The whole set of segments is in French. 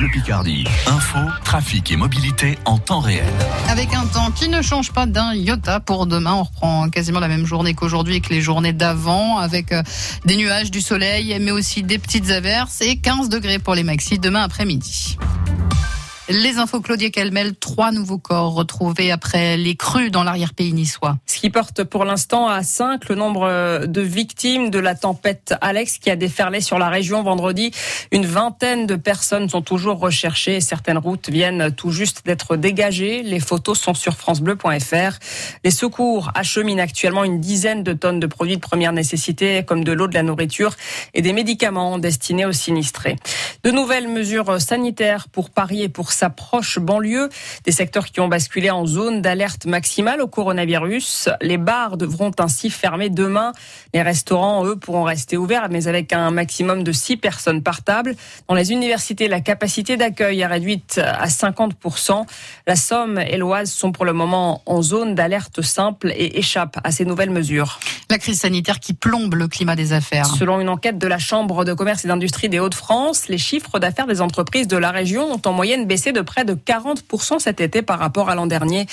Bleu Picardie. Info, trafic et mobilité en temps réel. Avec un temps qui ne change pas d'un iota pour demain, on reprend quasiment la même journée qu'aujourd'hui et que les journées d'avant, avec euh, des nuages, du soleil, mais aussi des petites averses et 15 degrés pour les maxis demain après-midi. Les infos Claudia Calmel, trois nouveaux corps retrouvés après les crues dans l'arrière-pays niçois. Ce qui porte pour l'instant à 5 le nombre de victimes de la tempête Alex qui a déferlé sur la région vendredi. Une vingtaine de personnes sont toujours recherchées certaines routes viennent tout juste d'être dégagées. Les photos sont sur francebleu.fr. Les secours acheminent actuellement une dizaine de tonnes de produits de première nécessité comme de l'eau, de la nourriture et des médicaments destinés aux sinistrés. De nouvelles mesures sanitaires pour Paris et pour sa proche banlieue. Des secteurs qui ont basculé en zone d'alerte maximale au coronavirus. Les bars devront ainsi fermer demain. Les restaurants, eux, pourront rester ouverts, mais avec un maximum de 6 personnes par table. Dans les universités, la capacité d'accueil est réduite à 50%. La Somme et l'Oise sont pour le moment en zone d'alerte simple et échappent à ces nouvelles mesures. La crise sanitaire qui plombe le climat des affaires. Selon une enquête de la Chambre de commerce et d'industrie des Hauts-de-France, les chiffres d'affaires des entreprises de la région ont en moyenne baissé de près de 40% cet été par rapport à l'an dernier.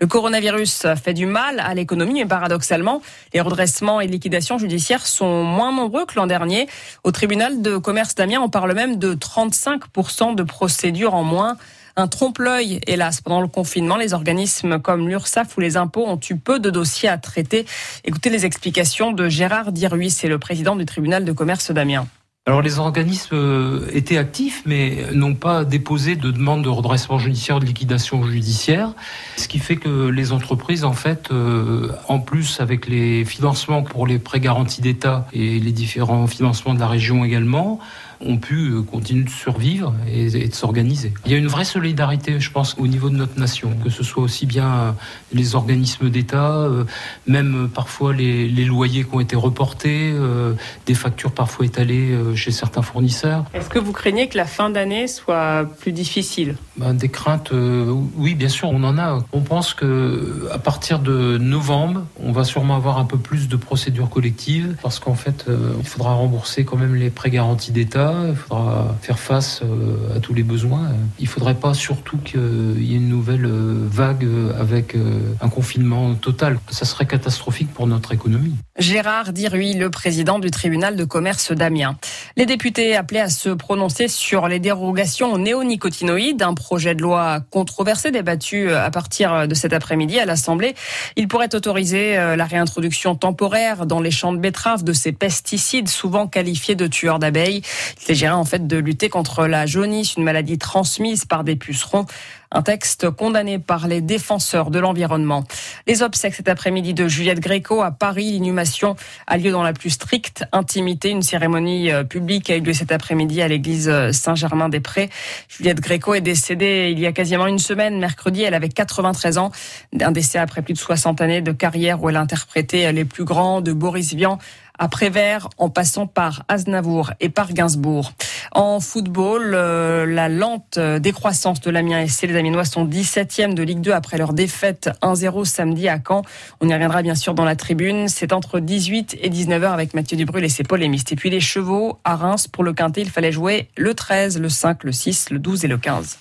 Le coronavirus fait du mal à l'économie, mais paradoxalement, les redressements et liquidations judiciaires sont moins nombreux que l'an dernier. Au tribunal de commerce d'Amiens, on parle même de 35% de procédures en moins un trompe-l'œil. Hélas, pendant le confinement, les organismes comme l'URSSAF ou les impôts ont eu peu de dossiers à traiter. Écoutez les explications de Gérard Diruy, c'est le président du tribunal de commerce d'Amiens. Alors les organismes euh, étaient actifs, mais n'ont pas déposé de demande de redressement judiciaire ou de liquidation judiciaire, ce qui fait que les entreprises, en fait, euh, en plus avec les financements pour les prêts garantis d'État et les différents financements de la région également, ont pu euh, continuer de survivre et, de s'organiser. Il y a une vraie solidarité, je pense, au niveau de notre nation, que ce soit aussi bien les organismes d'État, même parfois les, les, loyers qui ont été reportés, des factures parfois étalées chez certains fournisseurs. Est-ce que vous craignez que la fin d'année soit plus difficile? Ben, Des craintes, euh, oui, bien sûr, on en a. On pense que à partir de novembre, on va sûrement avoir un peu plus de procédures collectives parce qu'en fait, euh, il faudra rembourser quand même les prêts garantis d'État, il faudra faire face euh, à tous les besoins. Il ne faudrait pas surtout qu'il y ait une nouvelle vague avec un confinement total. Ça serait catastrophique pour notre économie. Gérard Diruy, le président du tribunal de commerce d'Amiens. Les députés appelaient à se prononcer sur les dérogations aux néonicotinoïdes, un projet de loi controversé débattu à partir de cet après-midi à l'Assemblée. Il pourrait autoriser euh, la réintroduction temporaire dans les champs de betteraves de ces pesticides souvent qualifiés de tueurs d'abeilles. Il s'agirait en fait de lutter contre la jaunisse, une maladie transmise par des pucerons. Un texte condamné par les défenseurs de l'environnement. Les obsèques cet après-midi de Juliette Gréco à Paris. L'inhumation a lieu dans la plus stricte intimité. Une cérémonie euh, publique a eu lieu cet après-midi à l'église euh, Saint-Germain-des-Prés. Juliette Gréco est décédée il y a quasiment une semaine. Mercredi, elle avait 93 ans. Un décès après plus de 60 années de carrière où elle a interprété les plus grands de Boris Vian à Prévert, en passant par Aznavour et par Gainsbourg. En football, euh, la lente décroissance de l'Amiens SC. Les Amiénois sont 17e de Ligue 2 après leur défaite 1-0 samedi à Caen. On y reviendra bien sûr dans la tribune. C'est entre 18 et 19h avec Mathieu Dubrul et ses polémistes. Et puis les chevaux à Reims pour le quintet, il fallait jouer le 13, le 5, le 6, le 12 et le 15.